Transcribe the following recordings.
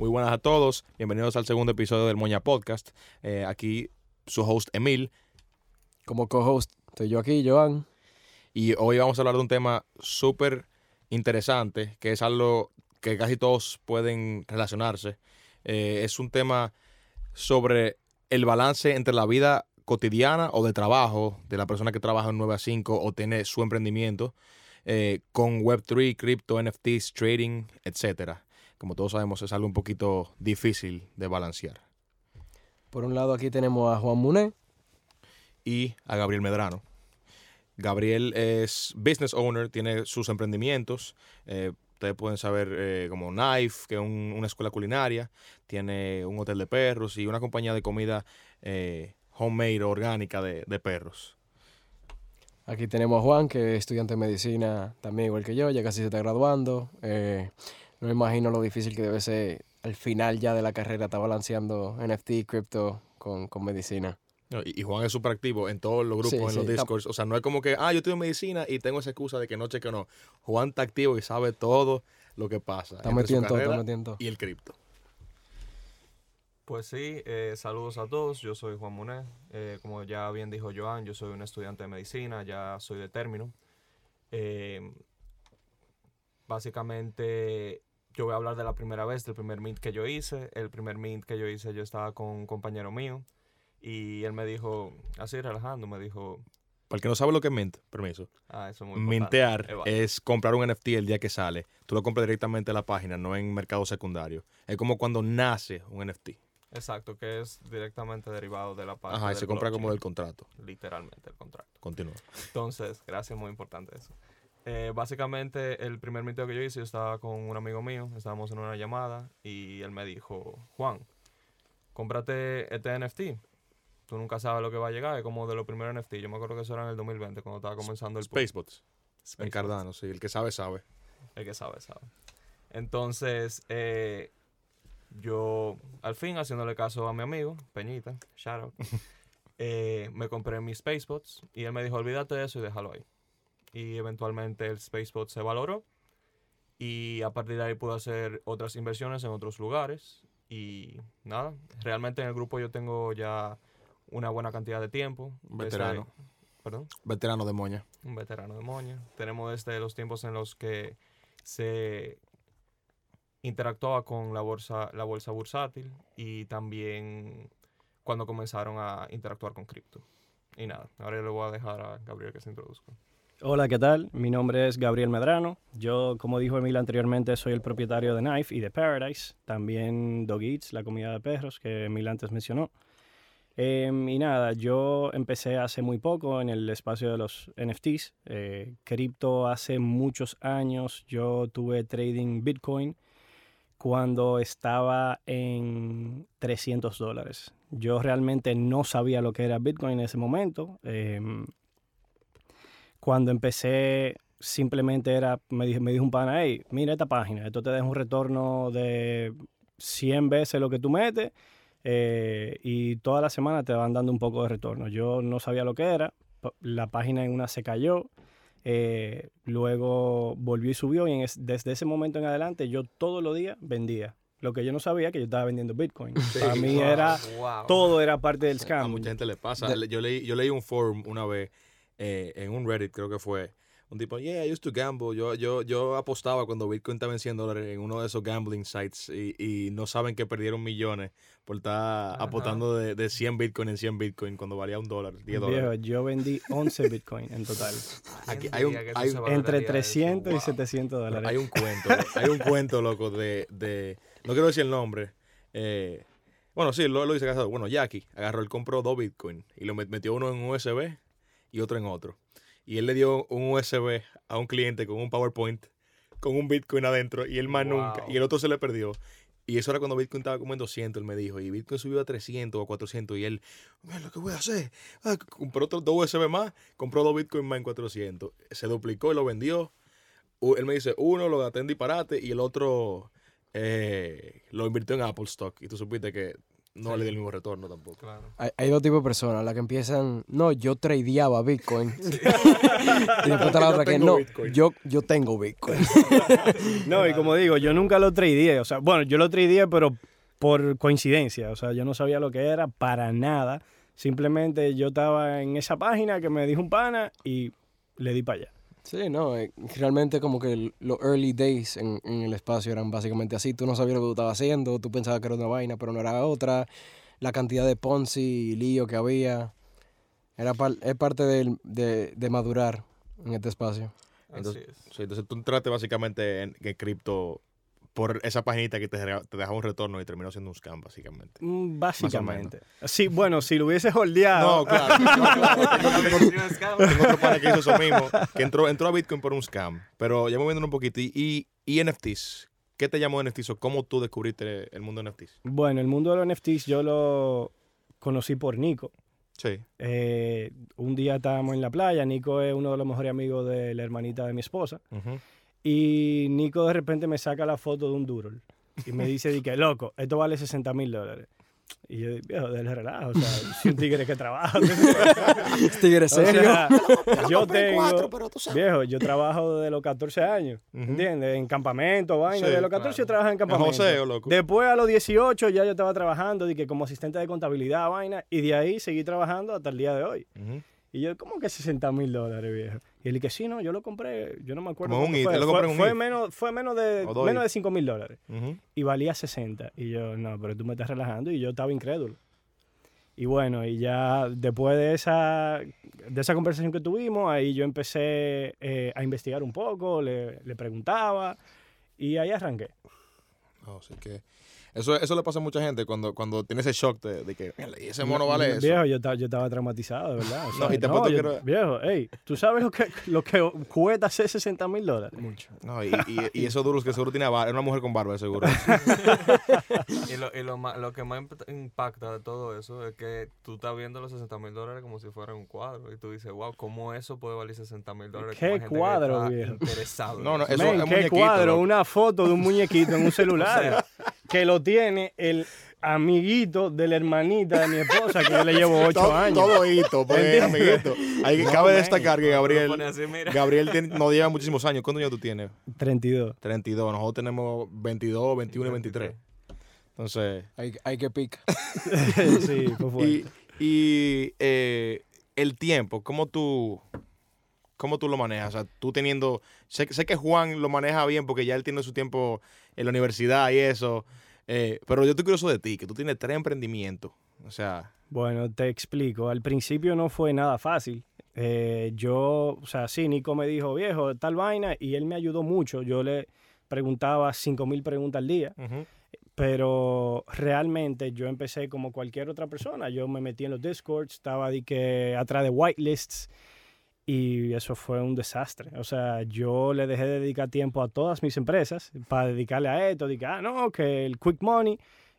Muy buenas a todos. Bienvenidos al segundo episodio del Moña Podcast. Eh, aquí su host Emil. Como co-host estoy yo aquí, Joan. Y hoy vamos a hablar de un tema súper interesante, que es algo que casi todos pueden relacionarse. Eh, es un tema sobre el balance entre la vida cotidiana o de trabajo de la persona que trabaja en 9 a 5 o tiene su emprendimiento eh, con Web3, cripto, NFTs, trading, etcétera. Como todos sabemos, es algo un poquito difícil de balancear. Por un lado aquí tenemos a Juan Muné. Y a Gabriel Medrano. Gabriel es business owner, tiene sus emprendimientos. Eh, ustedes pueden saber eh, como Knife, que es una escuela culinaria. Tiene un hotel de perros y una compañía de comida eh, homemade, orgánica de, perros. Aquí tenemos a Juan, que es estudiante de medicina también igual que yo, ya casi se está graduando. No me imagino lo difícil que debe ser al final ya de la carrera estar balanceando NFT, cripto con, con medicina y, Juan es súper activo en todos los grupos, en los discords. O sea, no es como que, ah, yo estudio medicina y tengo esa excusa de que no cheque no. Juan está activo y sabe todo lo que pasa. Está metiendo todo, está metiendo. Y el cripto. Pues sí, eh, saludos a todos. Yo soy Juan Monet. Eh, como ya bien dijo Joan, yo soy un estudiante de medicina, ya soy de término. Eh, básicamente, yo voy a hablar de la primera vez, del primer mint que yo hice. El primer mint que yo hice, yo estaba con un compañero mío. Y él me dijo, así relajando, me dijo... Para el que no sabe lo que es mint, permiso. Ah, eso es muy Mintear es comprar un NFT el día que sale. Tú lo compras directamente en la página, no en mercado secundario. Es como cuando nace un NFT. Exacto, que es directamente derivado de la página. Ajá, y se compra como del contrato. Literalmente el contrato. Continúa. Entonces, gracias, muy importante eso. Eh, básicamente, el primer minteo que yo hice, yo estaba con un amigo mío, estábamos en una llamada y él me dijo, Juan, cómprate este NFT tú nunca sabes lo que va a llegar. Es como de los primeros NFT. Yo me acuerdo que eso era en el 2020, cuando estaba comenzando el... Spacebots. En Cardano, sí. El que sabe, sabe. El que sabe, sabe. Entonces, eh, yo, al fin, haciéndole caso a mi amigo, Peñita, shout eh, me compré mis Spacebots y él me dijo, olvídate de eso y déjalo ahí. Y eventualmente el Spacebot se valoró y a partir de ahí pude hacer otras inversiones en otros lugares y nada, realmente en el grupo yo tengo ya una buena cantidad de tiempo. Veterano. ¿Perdón? Veterano de Moña. Un veterano de Moña. Tenemos desde los tiempos en los que se interactuaba con la bolsa, la bolsa bursátil y también cuando comenzaron a interactuar con cripto. Y nada, ahora le voy a dejar a Gabriel que se introduzca. Hola, ¿qué tal? Mi nombre es Gabriel Medrano. Yo, como dijo Emil anteriormente, soy el propietario de Knife y de Paradise. También Dog Eats, la comida de perros que Emil antes mencionó. Em, y nada, yo empecé hace muy poco en el espacio de los NFTs. Eh, cripto hace muchos años. Yo tuve trading Bitcoin cuando estaba en 300 dólares. Yo realmente no sabía lo que era Bitcoin en ese momento. Em, cuando empecé, simplemente era, me dijo, me dijo un pana, hey, mira esta página, esto te deja un retorno de 100 veces lo que tú metes eh, y toda la semana te van dando un poco de retorno. Yo no sabía lo que era, la página en una se cayó, eh, luego volvió y subió y desde ese momento en adelante yo todos los días vendía. Lo que yo no sabía que yo estaba vendiendo Bitcoin. Para mí era, todo era parte del scam. A mucha gente le pasa. yo, leí, yo leí un forum una vez eh, en un Reddit, creo que fue, un tipo, yeah, I used to gamble. Yo, yo, yo apostaba cuando Bitcoin estaba en 100 dólares en uno de esos gambling sites y, y no saben que perdieron millones por estar apostando de, de, 100 Bitcoin en 100 Bitcoin cuando valía un dólar, 10 dólares. yo vendí 11 Bitcoin en total. Aquí hay un, hay, entre 300 y 700 dólares. Hay un cuento, hay un cuento, loco, de, de no quiero decir el nombre. Eh, bueno, sí, lo, lo dice casado. Bueno, Jackie agarró, él compró dos Bitcoin y lo metió uno en un USB y otro en otro y él le dio un USB a un cliente con un PowerPoint con un Bitcoin adentro y él más nunca. Y el otro se le perdió. Y eso era cuando Bitcoin estaba como en 200, él me dijo. Y Bitcoin subió a 300 o 400. Y él, mira lo que voy a hacer. Ah, compró otros dos USB más, compró dos Bitcoin más en 400. Se duplicó y lo vendió. Él me dice, uno lo gasté en disparate y el otro eh, lo invirtió en Apple Stock. Y tú supiste que no le di el mismo retorno tampoco. Claro. Hay, hay dos tipos de personas, la que empiezan, no, yo tradeaba Bitcoin. y después está la otra que no, Bitcoin. yo, yo tengo Bitcoin. No, y como digo, yo nunca lo tradeé. O sea, bueno, yo lo tradeé, pero por coincidencia. O sea, yo no sabía lo que era para nada. Simplemente yo estaba en esa página que me dijo un pana y le di para allá. Sí, no, eh, realmente como que el- los early days en, en el espacio eran básicamente así. Tú no sabías lo que tú estabas haciendo, tú pensabas que era una vaina, pero no era otra. La cantidad de Ponzi y lío que había era par- es parte del- de, de madurar en este espacio. Entonces, Así es. Sí, entonces tú entraste básicamente en, en cripto por esa paginita que te, te dejaba un retorno y terminó siendo un scam, básicamente. Mm, Básicamente. Sí, bueno, si lo hubiese holdeado. No, claro. no, claro. Tengo, otro que hizo eso mismo, que entró, entró a Bitcoin por un scam. Pero ya moviéndonos un poquito. Y, y, y NFTs, ¿qué te llamó NFTs o cómo tú descubriste el mundo de NFTs? Bueno, el mundo de los NFTs yo lo conocí por Nico. Sí. Eh, un día estábamos en la playa, Nico es uno de los mejores amigos de la hermanita de mi esposa, y Nico de repente me saca la foto de un Doodle y me dice, di que loco, esto vale 60 mil dólares. Y yo, viejo, del relajo, o sea, si un tigre que trabaja. Tigre O serio. sea, yo tengo, viejo, yo trabajo desde los 14 años, Ujú. ¿entiendes? En campamento, vaina, Sí, desde los 14 yo claro. trabajaba en En campamento. joseo, loco. Después a los 18 ya yo estaba trabajando de que como asistente de contabilidad, vaina, y de ahí seguí trabajando hasta el día de hoy. Y yo, ¿cómo que 60 mil dólares, viejo? Y él dije, sí, no, yo lo compré, yo no me acuerdo. Como un fue. lo un menos, fue menos de, menos de 5 mil dólares. Y valía 60. Y yo, no, pero tú me estás relajando. Y yo estaba incrédulo. Y bueno, y ya después de esa, de esa conversación que tuvimos, ahí yo empecé eh, a investigar un poco, le, le preguntaba, y ahí arranqué. No, así que eso, eso le pasa a mucha gente cuando, cuando tiene ese shock de, de que "Mierda, ¿y ese mono vale eso. Viejo, yo, yo estaba traumatizado, de verdad. O No, sea, y te que yo- Viejo, hey, ¿tú sabes lo que, lo que cuesta hacer 60 mil dólares? Mucho. No, y, y, y esos duros que seguro tiene barba, es una mujer con barba, seguro. Y, lo, y lo, ma- lo que más imp- impacta de todo eso es que tú estás viendo los 60 mil dólares como si fuera un cuadro. Y tú dices, wow, ¿cómo eso puede valer 60 mil dólares? ¿Qué cuadro, viejo? Interesado. No, no, eso. Eso Men, es qué muñequito, cuadro, loco. una foto de un muñequito en un celular que lo tiene el amiguito de la hermanita de mi esposa que yo le llevo ocho todo, años. todo hito, pues, amiguito. Que, No, cabe man. destacar que Gabriel, así. Gabriel tiene- nos lleva muchísimos años. ¿Cuántos años tú tienes? 32. 32. Nosotros tenemos 22, 21 y 23. Entonces, Hay, hay que picar. sí, fuerte. y, y eh, el tiempo, ¿cómo tú, ¿cómo tú lo manejas? O sea, tú teniendo, sé, sé que Juan lo maneja bien porque ya él tiene su tiempo en la universidad y eso, eh, pero yo estoy curioso de ti, que tú tienes tres emprendimientos. O sea, Bueno, te explico. Al principio no fue nada fácil. Eh, yo, o sea, sí, Nico me dijo, viejo, tal vaina, y él me ayudó mucho. Yo le preguntaba cinco mil preguntas al día, pero realmente yo empecé como cualquier otra persona. Yo me metí en los Discords, estaba de que atrás de whitelists y eso fue un desastre. O sea, yo le dejé de dedicar tiempo a todas mis empresas para dedicarle a esto, que, ah, no, que el quick money.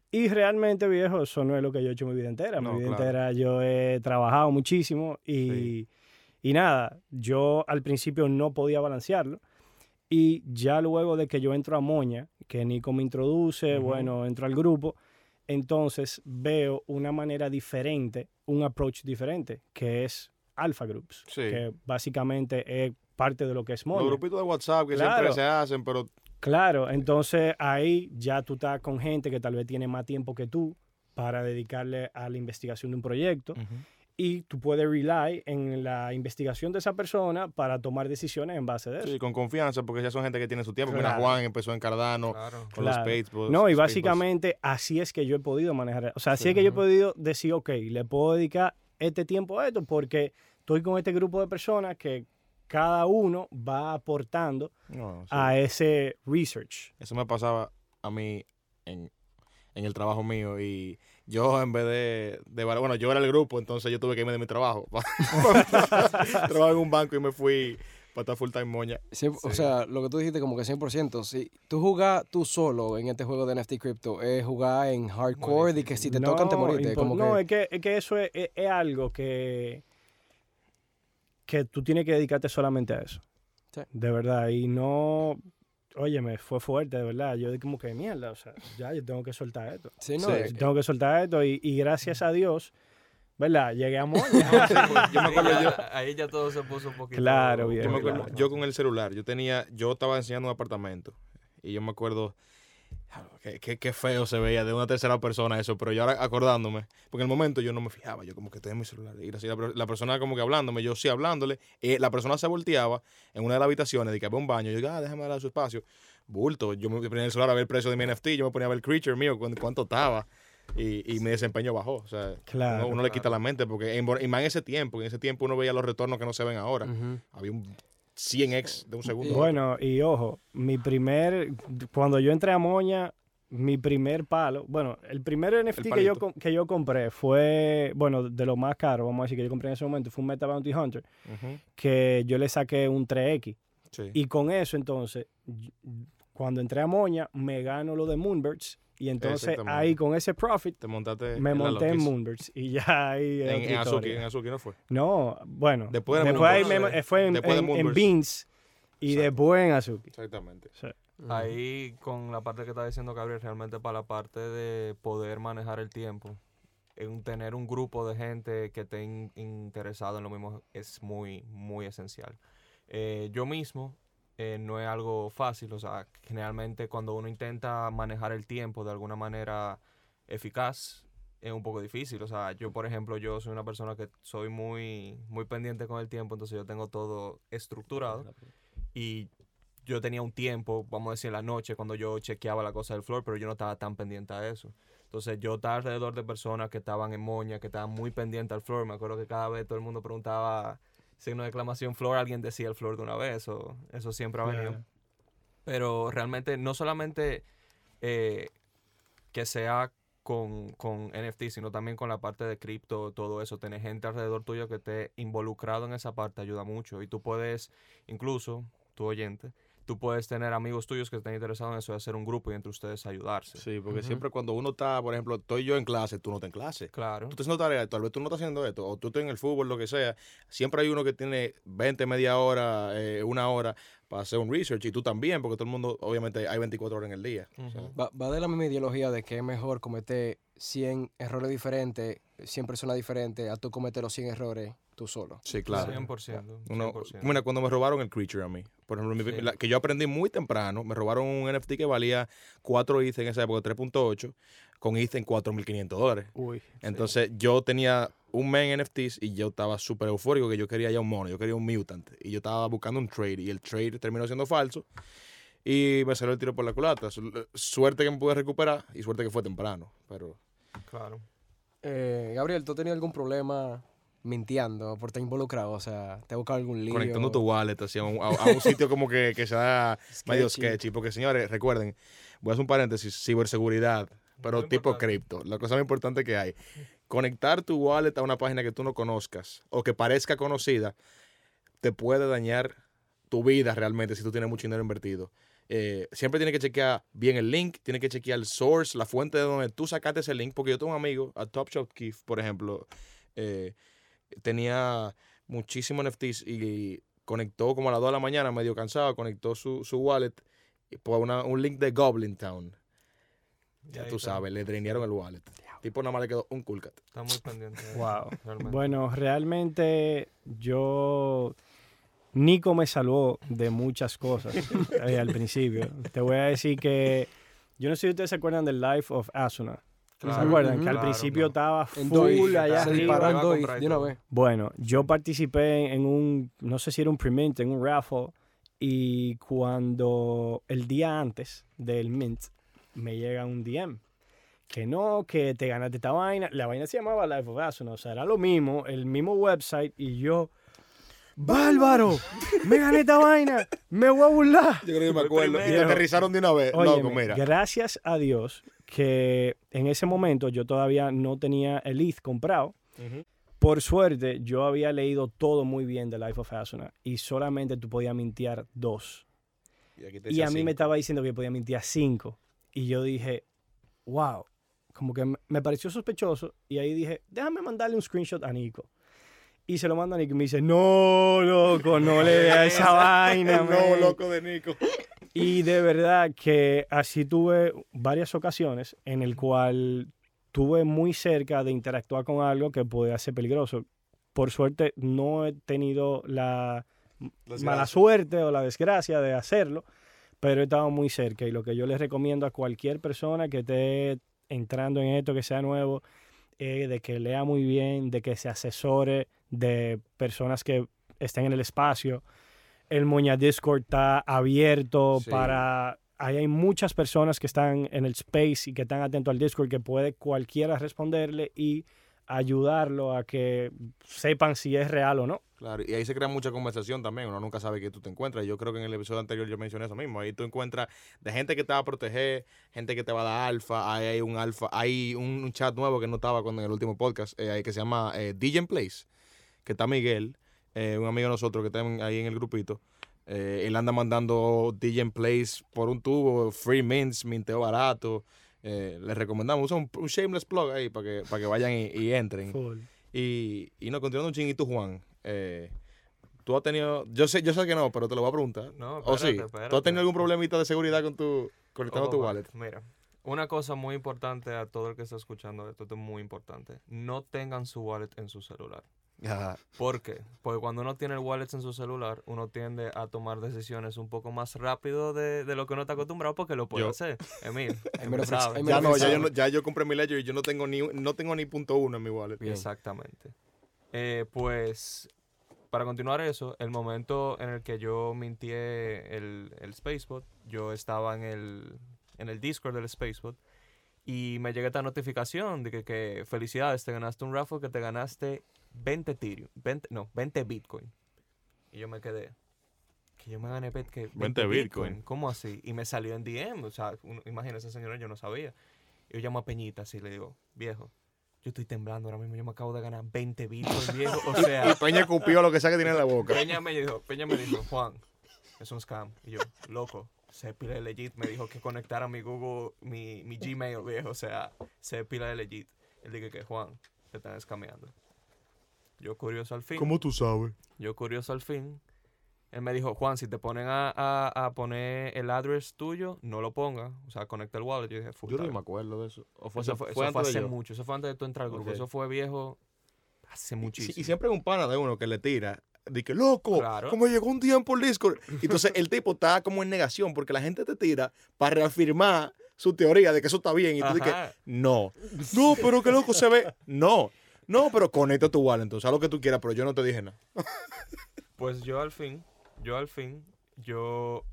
Y realmente, viejo, eso no es lo que yo he hecho mi vida entera. No, mi vida claro. entera yo he trabajado muchísimo y, Sí. y nada, yo al principio no podía balancearlo. Y ya luego de que yo entro a Moña, que Nico me introduce, bueno, entro al grupo, entonces veo una manera diferente, un approach diferente, que es Alpha Groups, Sí. que básicamente es parte de lo que es Moña. los grupitos de WhatsApp que Claro. siempre se hacen, pero Claro, entonces ahí ya tú estás con gente que tal vez tiene más tiempo que tú para dedicarle a la investigación de un proyecto y tú puedes rely en la investigación de esa persona para tomar decisiones en base de eso. sí, con confianza, porque ya son gente que tiene su tiempo. Mira, Claro. Juan empezó en Cardano Claro. con Claro. los Patesbos. No, y básicamente así es que yo he podido manejar. O sea, así Sí. es que yo he podido decir, ok, le puedo dedicar este tiempo a esto porque estoy con este grupo de personas que cada uno va aportando No, sí. a ese research. Eso me pasaba a mí en, en el trabajo mío y yo en vez de, de- Bueno, yo era el grupo, entonces yo tuve que irme de mi trabajo. Trabajo en un banco y me fui para estar full time moña. O sea, lo que tú dijiste como que 100%, si tú jugás tú solo en este juego de NFT Crypto, es jugar en hardcore y que si te tocan te moriste. Como no, que, es que, es que eso es, es- es algo que, que tú tienes que dedicarte solamente a eso. Sí. De verdad. Y no. óyeme, fue fuerte, de verdad. Yo como que mierda, o sea, ya yo tengo que soltar esto. Sí, no, Sí. Tengo que soltar esto y, y gracias a Dios, ¿verdad? Llegué a Moña. Yo me Ahí acuerdo ya- yo- Ahí ya todo se puso un poquito. Claro, bien, Yo, me Claro. acuerdo, yo con el celular, yo tenía, yo estaba enseñando un apartamento y yo me acuerdo que, que- que feo se veía de una tercera persona eso, pero yo ahora acordándome, porque en el momento yo no me fijaba, yo como que estoy en mi celular y así la, la persona como que hablándome, yo sí hablándole, y la persona se volteaba en una de las habitaciones de que había un baño, yo digo, ah, déjame dar su espacio, bulto, yo me ponía en el celular a ver el precio de mi NFT, yo me ponía a ver el creature mío, cuánto, cuánto estaba. Y, y mi desempeño bajó, o sea, Claro, uno, uno le quita la mente, porque en, y más en ese tiempo, en ese tiempo uno veía los retornos que no se ven ahora había un 100x de un segundo. Bueno, y ojo, mi primer, cuando yo entré a Moña, mi primer palo, bueno, el primer NFT que yo, que yo compré fue, bueno, de lo más caro, vamos a decir, que yo compré en ese momento, fue un Meta Bounty Hunter, Ujú, que yo le saqué un 3X. sí. Y con eso, entonces, cuando entré a Moña, me gano lo de Moonbirds. Y entonces ahí con ese profit te montaste me en monté en. Moonbirds. Y ya ahí. En, Azuki, en Azuki no fue. No, bueno. Después de ahí Moonbirds. me- fue en, Después de en-. Beans y Exacto. después en Azuki. Exactamente. Sí. Ahí con la parte que está diciendo Gabriel, realmente para la parte de poder manejar el tiempo, en tener un grupo de gente que esté in- interesado en lo mismo es muy, muy esencial. Eh, yo mismo eh, no es algo fácil, o sea, generalmente cuando uno intenta manejar el tiempo de alguna manera eficaz, es un poco difícil. O sea, yo, por ejemplo, yo soy una persona que soy muy, muy pendiente con el tiempo, entonces yo tengo todo estructurado y yo tenía un tiempo, vamos a decir, en la noche cuando yo chequeaba la cosa del floor, pero yo no estaba tan pendiente a eso. Entonces yo estaba alrededor de personas que estaban en moña, que estaban muy pendientes al floor. Me acuerdo que cada vez todo el mundo preguntaba signo de exclamación floor, alguien decía el floor de una vez, o eso siempre ha venido. Pero realmente no solamente eh, que sea con, con NFT, sino también con la parte de cripto, todo eso. Tener gente alrededor tuyo que esté involucrado en esa parte ayuda mucho. Y tú puedes, incluso, tu oyente, tú puedes tener amigos tuyos que estén interesados en eso, de hacer un grupo y entre ustedes ayudarse. Sí, porque siempre cuando uno está, por ejemplo, estoy yo en clase, tú no estás en clase. Claro. Tú estás haciendo tarea, tal vez tú no estás haciendo esto, o tú estás en el fútbol, lo que sea. Siempre hay uno que tiene 20, media hora, eh, una hora para hacer un research, y tú también, porque todo el mundo, obviamente, hay 24 horas en el día. O sea, Ujú. Va, va de la misma ideología de que es mejor cometer 100 errores diferentes, 100 personas diferentes, a tú cometer los 100 errores tú solo. sí, claro. 100%. Uno, 100%. mira, cuando me robaron el Creature a mí, por ejemplo, mi- Sí. la- que yo aprendí muy temprano, me robaron un NFT que valía 4 ETH en esa época, 3.8, con ETH en 4.500 dólares. Uy. Entonces yo tenía un main NFTs y yo estaba súper eufórico que yo quería ya un mono, yo quería un mutant. Y yo estaba buscando un trade y el trade terminó siendo falso. Y me salió el tiro por la culata. Su- Suerte que me pude recuperar y suerte que fue temprano. Pero Claro. Eh, Gabriel, ¿tú tenías algún problema mintiendo por estar involucrado? O sea, ¿te ha buscado algún lío? conectando tu wallet así, a, un, a- a un sitio como que, que sea medio Sketchy. Porque señores, recuerden, voy a hacer un paréntesis, ciberseguridad, pero Muy tipo cripto. La cosa más importante que hay. Conectar tu wallet a una página que tú no conozcas o que parezca conocida te puede dañar tu vida realmente si tú tienes mucho dinero invertido. Eh, siempre tienes que chequear bien el link, tienes que chequear el source, la fuente de donde tú sacaste ese link, porque yo tengo un amigo, a Top Shot Keith, por ejemplo, eh, tenía muchísimos NFTs y conectó como a las 2 de la mañana, medio cansado, conectó su, su wallet y por una- un link de Goblin Town. Ya tú sabes, le drenearon el wallet. Tipo nada más le quedó un cool cat. Está muy pendiente. eso, Wow. realmente. Bueno, realmente yo. Nico me salvó de muchas cosas eh, al principio. Te voy a decir que. Yo no sé si ustedes se acuerdan del Life of Asuna. ¿Se Claro, acuerdan? que al claro, principio claro. estaba full allá se y de una vez. Bueno, yo participé en un, no sé si era un pre-mint, en un raffle, y cuando el día antes del mint me llega un DM, que no, que te ganaste esta vaina, la vaina se llamaba Life of Asuna, o sea, era lo mismo, el mismo website, y yo, ¡Bárbaro! ¡Me gané esta vaina! ¡Me voy a burlar! Yo creo que me acuerdo. Y aterrizaron de una vez. Óyeme, Loco, mira. gracias a Dios que en ese momento yo todavía no tenía el ETH comprado. Por suerte, yo había leído todo muy bien de Life of Asuna y solamente tú podías mintear dos. Y, aquí te Y decía a mí me estaba diciendo que podía mintear cinco. Y yo dije, wow, como que me- me pareció sospechoso. Y ahí dije, déjame mandarle un screenshot a Nico. Y se lo mando a Nico y me dice, no, loco, no le dé a esa vaina. El man". nuevo loco de Nico. Y de verdad que así tuve varias ocasiones en el cual tuve muy cerca de interactuar con algo que podía ser peligroso. Por suerte no he tenido la mala suerte o la desgracia de hacerlo, pero he estado muy cerca y lo que yo les recomiendo a cualquier persona que esté entrando en esto, que sea nuevo, es de que lea muy bien, de que se asesore de personas que estén en el espacio. El Moña Discord está abierto Sí. para... Ahí hay muchas personas que están en el space y que están atentos al Discord que puede cualquiera responderle y ayudarlo a que sepan si es real o no. Claro, y ahí se crea mucha conversación también, uno nunca sabe qué tú te encuentras. Yo creo que en el episodio anterior yo mencioné eso mismo. Ahí tú encuentras de gente que te va a proteger, gente que te va a dar alfa, ahí hay un alfa, hay un, chat nuevo que no estaba con en el último podcast, eh, que se llama eh, DJ Place, que está Miguel, eh, un amigo de nosotros que está ahí en el grupito. Eh, él anda mandando DJ Place por un tubo, free mints, minteo barato. Eh, les recomendamos, usa un, un shameless plug ahí para que, para que vayan y, y entren. Full. Y, y no, continuando un chinguito, Juan. eh, tú has tenido. Yo sé, yo sé que no, pero te lo voy a preguntar. No, ¿O sí? espérate, ¿Tú has espérate. tenido algún problemita de seguridad con tu. conectando tu wallet? Mira, una cosa muy importante a todo el que está escuchando esto, esto es muy importante. No tengan su wallet en su celular. Ajá. ¿Por qué? Porque cuando uno tiene el wallet en su celular, uno tiende a tomar decisiones un poco más rápido de, de lo que uno está acostumbrado porque lo puede Yo. hacer. Emil, sabe. Ya no, ya yo, ya yo compré mi Ledger y yo no tengo ni, no tengo ni punto uno en mi wallet. Bien. Exactamente. Eh, pues, para continuar eso, el momento en el que yo mintié el, el Spacebot, yo estaba en el, en el Discord del Spacebot y me llega esta notificación de que, que felicidades, te ganaste un raffle que te ganaste 20 Ethereum, 20, no, 20 Bitcoin. Y yo me quedé, que yo me gané bet- que 20 Bitcoin. ¿Cómo así? Y me salió en DM, o sea, uno- imagínese señora, yo no sabía. Y yo llamo a Peñita así y le digo, viejo, yo estoy temblando ahora mismo, yo me acabo de ganar 20 bitcoins, viejo. O sea, Y Peña cupió lo que sea que tiene en la boca. Peña me dijo, Peña me dijo, Juan, es un scam. Y yo, loco, se pila de legit. Me dijo que conectara mi Google, mi, mi Gmail, viejo. O sea, se pila de legit. Él dije que, Juan, te están escameando. Yo curioso al fin. tú sabes? Yo curioso al fin. Él me dijo, Juan, si te ponen a, a, a poner el address tuyo, no lo pongas. O sea, conecta el wallet. Yo dije, full Yo no time". me acuerdo de eso. ¿O fue, Eso eso fue, fue eso fue antes de hace yo? mucho. Eso fue antes de tú entrar al grupo. Eso fue viejo hace muchísimo. Y siempre hay un pana de uno que le tira. De que, loco, Claro. como llegó un día por Discord. Y Entonces el tipo está como en negación porque la gente te tira para reafirmar su teoría de que eso está bien. Y tú dices, no, no, pero que loco se ve. No, no, pero conecta tu wallet entonces, haz lo que tú quieras, pero yo no te dije nada. Pues yo al fin, yo al fin, yo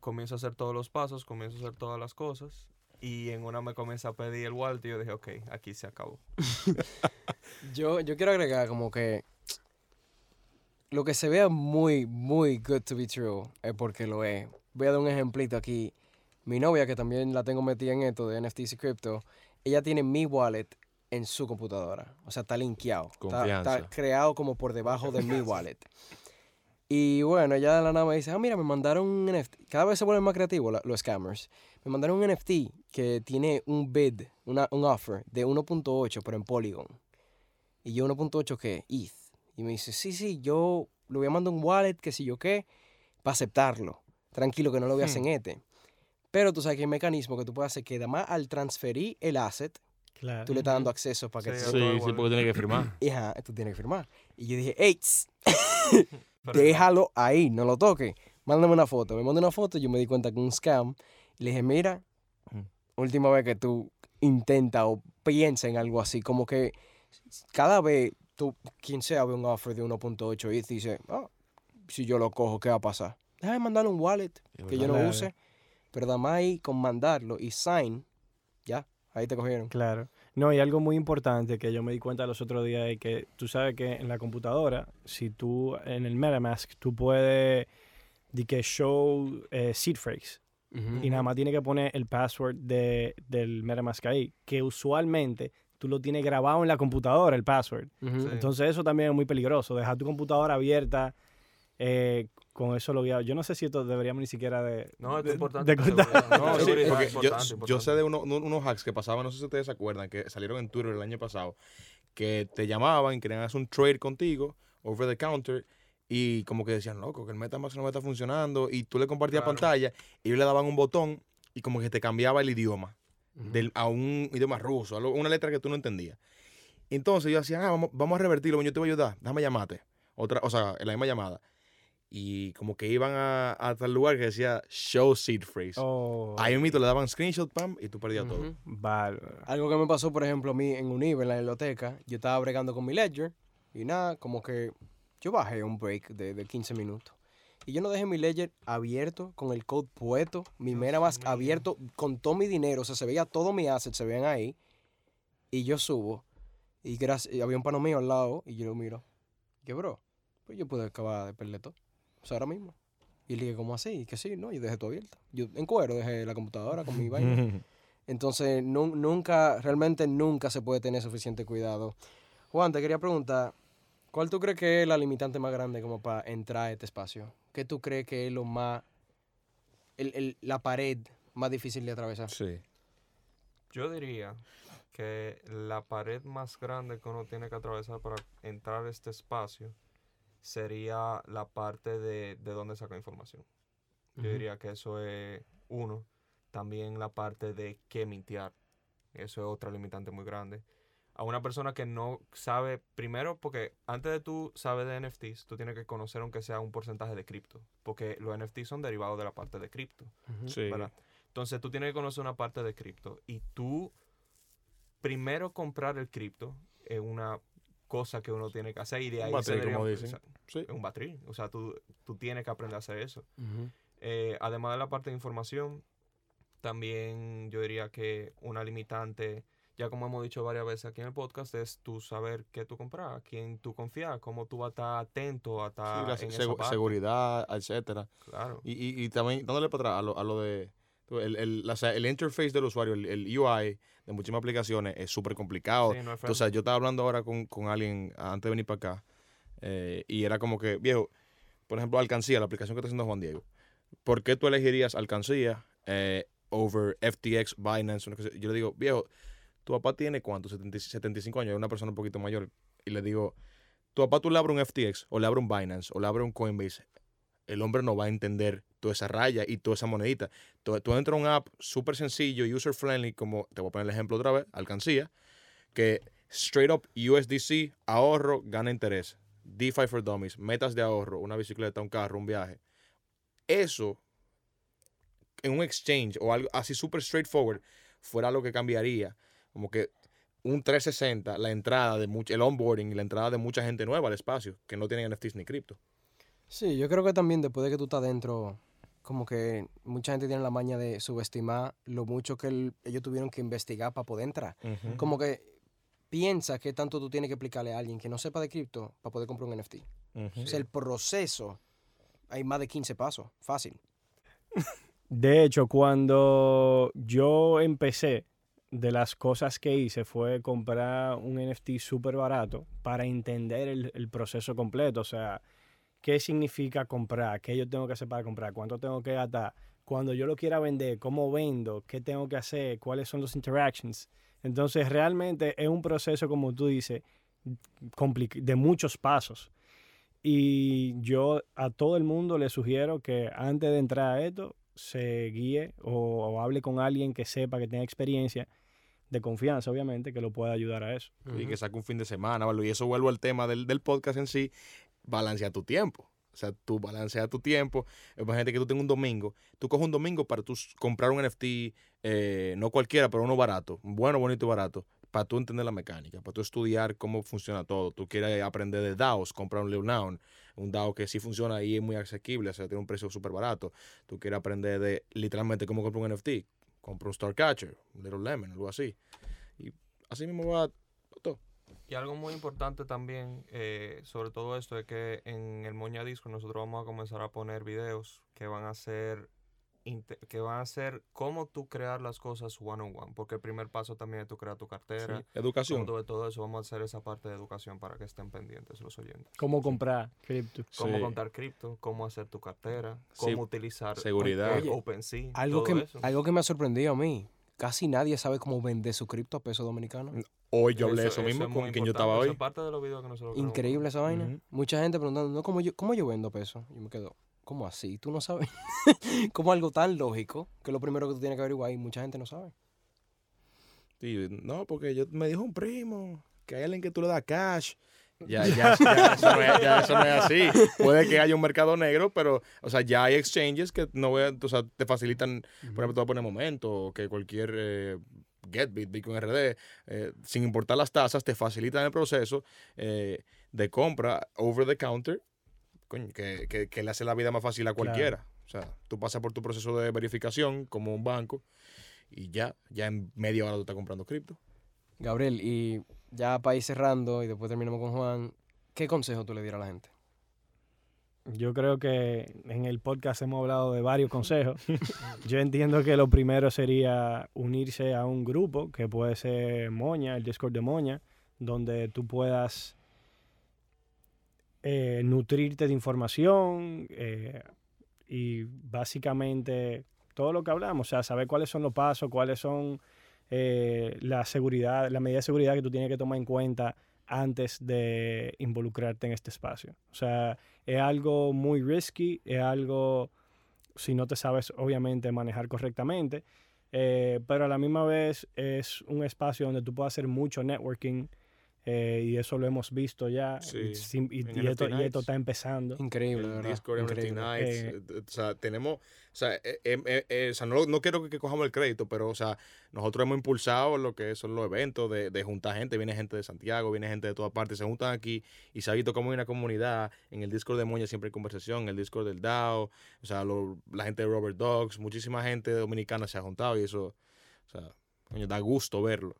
comienzo a hacer todos los pasos, comienzo a hacer todas las cosas. Y en una me comienza a pedir el wallet y yo dije, ok, aquí se acabó. Yo, yo quiero agregar como que lo que se vea muy, muy good to be true es porque lo es. Voy a dar un ejemplito aquí. Mi novia, que también la tengo metida en esto de NFTs y crypto, ella tiene mi wallet en su computadora. O sea, está linkeado. Está, creado como por debajo de mi wallet. Y bueno, ella de la nada me dice, ah, mira, me mandaron un NFT. Cada vez se vuelven más creativos la- los scammers. Me mandaron un NFT que tiene un bid, una, un offer de 1.8, pero en Polygon. Y yo 1.8 qué? ETH. Y me dice, sí, sí, yo le voy a mandar un wallet, que si yo qué, para aceptarlo. Tranquilo, que no lo voy a hacer en este. Pero tú sabes que hay un mecanismo que tú puedes hacer que además al transferir el asset, Claro. tú le estás dando acceso para que Sí, te- sí, sí, porque tiene que firmar. y ajá, tú tienes que firmar. Y yo dije, Pero déjalo ahí, no lo toques. Mándame una foto. Me mandó una foto y yo me di cuenta que un scam. Y le dije, mira, última vez que tú intenta o piensa en algo así, como que cada vez tú, quien sea, ve un offer de 1.8 y dice, ah, si yo lo cojo, ¿qué va a pasar? Déjame mandarle un wallet que yo no use. Pero nada más ahí con mandarlo y sign, ya, ahí te cogieron. Claro. No, y algo muy importante que yo me di cuenta los otros días es que tú sabes que en la computadora, si tú en el MetaMask, tú puedes de que show eh, seed phrase Ujú. y nada más tiene que poner el password de, del MetaMask ahí, que usualmente tú lo tienes grabado en la computadora, el password. Sí. Entonces eso también es muy peligroso, dejar tu computadora abierta eh, con eso logueado. Yo no sé si esto deberíamos ni siquiera de... No, esto de- es importante. de contar. seguridad. No, Sí, porque yo, importante, yo sé de uno- uno- unos hacks que pasaban, no sé si ustedes se acuerdan, que salieron en Twitter el año pasado, que te llamaban y querían hacer un trade contigo, over the counter, y como que decían, loco, que el Metamask no me está funcionando. Y tú le compartías Claro. pantalla y ellos le daban un botón y como que te cambiaba el idioma del- a un idioma ruso, algo- una letra que tú no entendías. Entonces yo decía, ah, vamos, vamos a revertirlo, yo te voy a ayudar, déjame llamarte. Otra, o sea, en la misma llamada. Y como que iban a, a tal lugar que decía show seed phrase. Oh, Ahí mismo le daban screenshot, pam, y tú perdías todo. Algo que me pasó, por ejemplo, a mí en Unive, en la biblioteca, yo estaba bregando con mi ledger y nada, como que yo bajé un break de, de 15 minutos. Y yo no dejé mi ledger abierto, con el code puesto, mi MetaMask mío. abierto, con todo mi dinero, o sea, se veía todos mis assets, se veían ahí. Y yo subo, y, gracias, y había un pano mío al lado, y yo lo miro. Que bro, pues yo pude acabar de perder todo. O sea, ahora mismo. Y le dije, ¿cómo así? Y que sí, no, yo dejé todo abierto. Yo en cuero dejé la computadora con mi vaina. Entonces, nu- nunca, realmente nunca se puede tener suficiente cuidado. Juan, te quería preguntar, ¿cuál tú crees que es la limitante más grande como para entrar a este espacio? ¿Qué tú crees que es lo más, el- el- la pared más difícil de atravesar? Sí. Yo diría que la pared más grande que uno tiene que atravesar para entrar a este espacio sería la parte de, de dónde saca información. Yo diría que eso es uno. También la parte de qué mintear. Eso es otra limitante muy grande. A una persona que no sabe, primero, porque antes de tú saber de NFTs, tú tienes que conocer aunque sea un porcentaje de cripto. Porque los NFTs son derivados de la parte de cripto. Sí. ¿verdad? Entonces tú tienes que conocer una parte de cripto y tú primero comprar el cripto es una cosa que uno tiene que hacer y de Un ahí batril, se debería- como dicen. o sea, Sí. es un batril. O sea, tú, tú tienes que aprender a hacer eso. Eh, además de la parte de información, también yo diría que una limitante, ya como hemos dicho varias veces aquí en el podcast, es tú saber qué tú compras, quién tú confías, cómo tú vas a estar atento a Sí, estar la en esa parte. seguridad, etcétera. Claro. Y, y, y también dándole para atrás a lo, a lo de el, el, la- el interface del usuario, el, el UI de muchísimas aplicaciones es súper complicado. Sí, no es Entonces, yo estaba hablando ahora con, con alguien antes de venir para acá eh, y era como que, viejo, por ejemplo, Alcancía, la aplicación que está haciendo Juan Diego. ¿Por qué tú elegirías Alcancía eh, over FTX, Binance? Yo le digo, viejo, tu papá tiene cuánto? 70 75 años, es una persona un poquito mayor. Y le digo, tu papá tú le abres un FTX o le abres un Binance o le abres un Coinbase. El hombre no va a entender toda esa raya y toda esa monedita. Tú, entras a un app súper sencillo, user friendly, como te voy a poner el ejemplo otra vez, Alcancía, que straight up USDC, ahorro, gana interés. DeFi for Dummies, metas de ahorro, una bicicleta, un carro, un viaje. Eso, en un exchange o algo así súper straightforward, fuera lo que cambiaría. Como que un 360, la entrada de mucho, el onboarding y la entrada de mucha gente nueva al espacio, que no tienen NFTs ni cripto. Sí, yo creo que también después de que tú estás dentro, como que mucha gente tiene la maña de subestimar lo mucho que el- ellos tuvieron que investigar para poder entrar. Como que piensa que tanto tú tienes que explicarle a alguien que no sepa de cripto para poder comprar un NFT. O sea, el proceso, hay más de 15 pasos, fácil. De hecho, cuando yo empecé, de las cosas que hice fue comprar un NFT súper barato para entender el, el proceso completo. O sea, qué significa comprar, qué yo tengo que hacer para comprar, cuánto tengo que gastar, cuando yo lo quiera vender, cómo vendo, qué tengo que hacer, cuáles son los interactions. Entonces, realmente es un proceso, como tú dices, de muchos pasos. Y yo a todo el mundo le sugiero que antes de entrar a esto, se guíe o, o hable con alguien que sepa, que tenga experiencia, de confianza, obviamente, que lo pueda ayudar a eso. y que saque un fin de semana, ¿vale? Y eso vuelvo al tema del, del podcast en sí, balancea tu tiempo. O sea, tú balanceas tu tiempo. Imagínate que tú tengas un domingo. Tú coges un domingo para tú comprar un NFT, eh, no cualquiera, pero uno barato. Bueno, bonito y barato. Para tú entender la mecánica, para tú estudiar cómo funciona todo. Tú quieres aprender de DAOs, comprar un Lil Noun, un DAO que sí funciona y es muy asequible, o sea, tiene un precio súper barato. Tú quieres aprender de literalmente cómo comprar un NFT, compra un Starcatcher, un Little Lemon, algo así. Y así mismo va. Y algo muy importante también eh, sobre todo esto es que en el Moña Disco nosotros vamos a comenzar a poner videos que van a ser que van a ser cómo tú crear las cosas one on one, porque el primer paso también es tú crear tu cartera, Sí, Educación. ves todo eso, vamos a hacer esa parte de educación para que estén pendientes los oyentes. Cómo comprar cripto. Cómo Sí. contar cripto, cómo hacer tu cartera, Sí, cómo utilizar seguridad. eh, Oye, OpenSea, Algo todo que, eso. algo que me ha sorprendido a mí, casi nadie sabe cómo vender su cripto a peso dominicano. Hoy yo hablé eso, eso mismo es con quien yo estaba eso hoy. es parte de los videos que nosotros. Increíble esa vaina. Mucha gente preguntando, no, ¿cómo yo, ¿cómo yo vendo peso? Y me quedo, ¿cómo así? ¿Tú no sabes? como algo tan lógico que lo primero que tú tienes que averiguar y mucha gente no sabe. Sí, no, porque yo, me dijo un primo que hay alguien que tú le das cash. Ya, ya, ya, eso no es, ya eso no es así. Puede que haya un mercado negro, pero, o sea, ya hay exchanges que no voy a- o sea, te facilitan, por ejemplo, te voy a poner momento, o que cualquier eh, GetBit, Bitcoin RD, eh, sin importar las tasas, te facilitan el proceso eh, de compra over the counter, coño, que, que- que le hace la vida más fácil a Claro. cualquiera. O sea, tú pasas por tu proceso de verificación como un banco y ya, ya en media hora tú estás comprando cripto. Gabriel, y ya para ir cerrando y después terminamos con Juan, ¿qué consejo tú le dieras a la gente? Yo creo que en el podcast hemos hablado de varios consejos. Yo entiendo que lo primero sería unirse a un grupo, que puede ser Moña, el Discord de Moña, donde tú puedas eh, nutrirte de información eh, y básicamente todo lo que hablamos, o sea, saber cuáles son los pasos, cuáles son eh, la seguridad, la medida de seguridad que tú tienes que tomar en cuenta antes de involucrarte en este espacio. O sea, es algo muy risky, es algo, si no te sabes obviamente manejar correctamente, eh, pero a la misma vez es un espacio donde tú puedes hacer mucho networking eh, y eso lo hemos visto ya Sí, y, sin- y- esto, y esto está empezando. Increíble, el verdad. Discord, increíble. Nights, Eh, eh, o sea, tenemos, o sea, eh, eh, eh, eh, o sea, no, no quiero que cojamos el crédito, pero, o sea, nosotros hemos impulsado lo que son los eventos de, de juntar gente, viene gente de Santiago, viene gente de todas partes, se juntan aquí y se ha visto como hay una comunidad, en el Discord de Moña siempre hay conversación, en el Discord del DAO, o sea, lo- la gente de Robert Dogs, muchísima gente dominicana se ha juntado y eso, o sea, coño, da gusto verlo,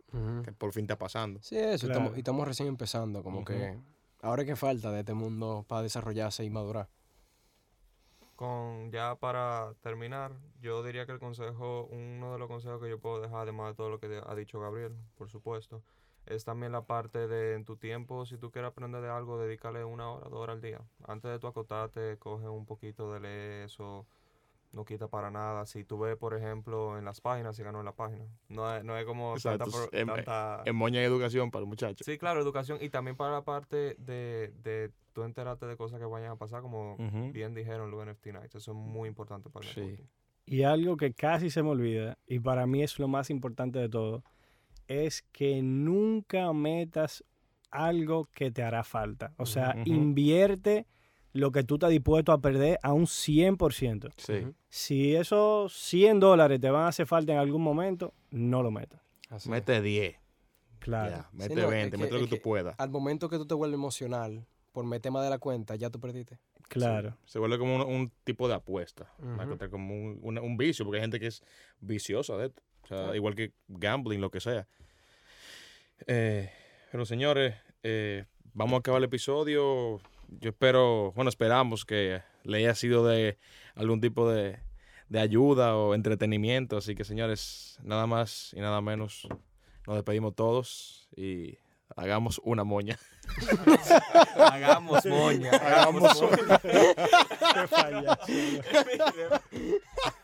que por fin está pasando. Sí, eso, estamos, Claro. y estamos recién empezando, como que ahora que falta de este mundo para desarrollarse y madurar. Con ya para terminar, yo diría que el consejo, uno de los consejos que yo puedo dejar, además de todo lo que ha dicho Gabriel, por supuesto, es también la parte de en tu tiempo, si tú quieres aprender de algo, dedícale una hora, dos horas al día. Antes de tu acostarte, coge un poquito de leer eso, no quita para nada. Si tú ves, por ejemplo, en las páginas, si ganó en la página. No es, no es como tanta, Exacto, pro- en- tanta- En Moña hay educación para los muchachos. Sí, claro, educación y también para la parte de, de tú enterarte de cosas que vayan a pasar, como bien dijeron los NFT Nights. Eso es muy importante para el Sí. networking. Y algo que casi se me olvida, y para mí es lo más importante de todo, es que nunca metas algo que te hará falta. O sea, invierte lo que tú estás dispuesto a perder a un 100%. Sí. Si esos 100 dólares te van a hacer falta en algún momento, no lo metas. Así es. Mete 10. Claro. Ya, mete no, es 20, que- mete lo que tú que- puedas. Al momento que tú te vuelves emocional por meter más de la cuenta, ya tú perdiste. Claro. Se vuelve como un, un tipo de apuesta. que otra, como un vicio, porque hay gente que es viciosa de esto. O sea, igual que gambling, lo que sea. Eh, pero señores, eh, vamos a acabar el episodio. Yo espero, bueno, esperamos que le haya sido de algún tipo de, de ayuda o entretenimiento. Así que señores, nada más y nada menos. Nos despedimos todos y hagamos una moña. Hagamos moña. Hagamos moña. Qué.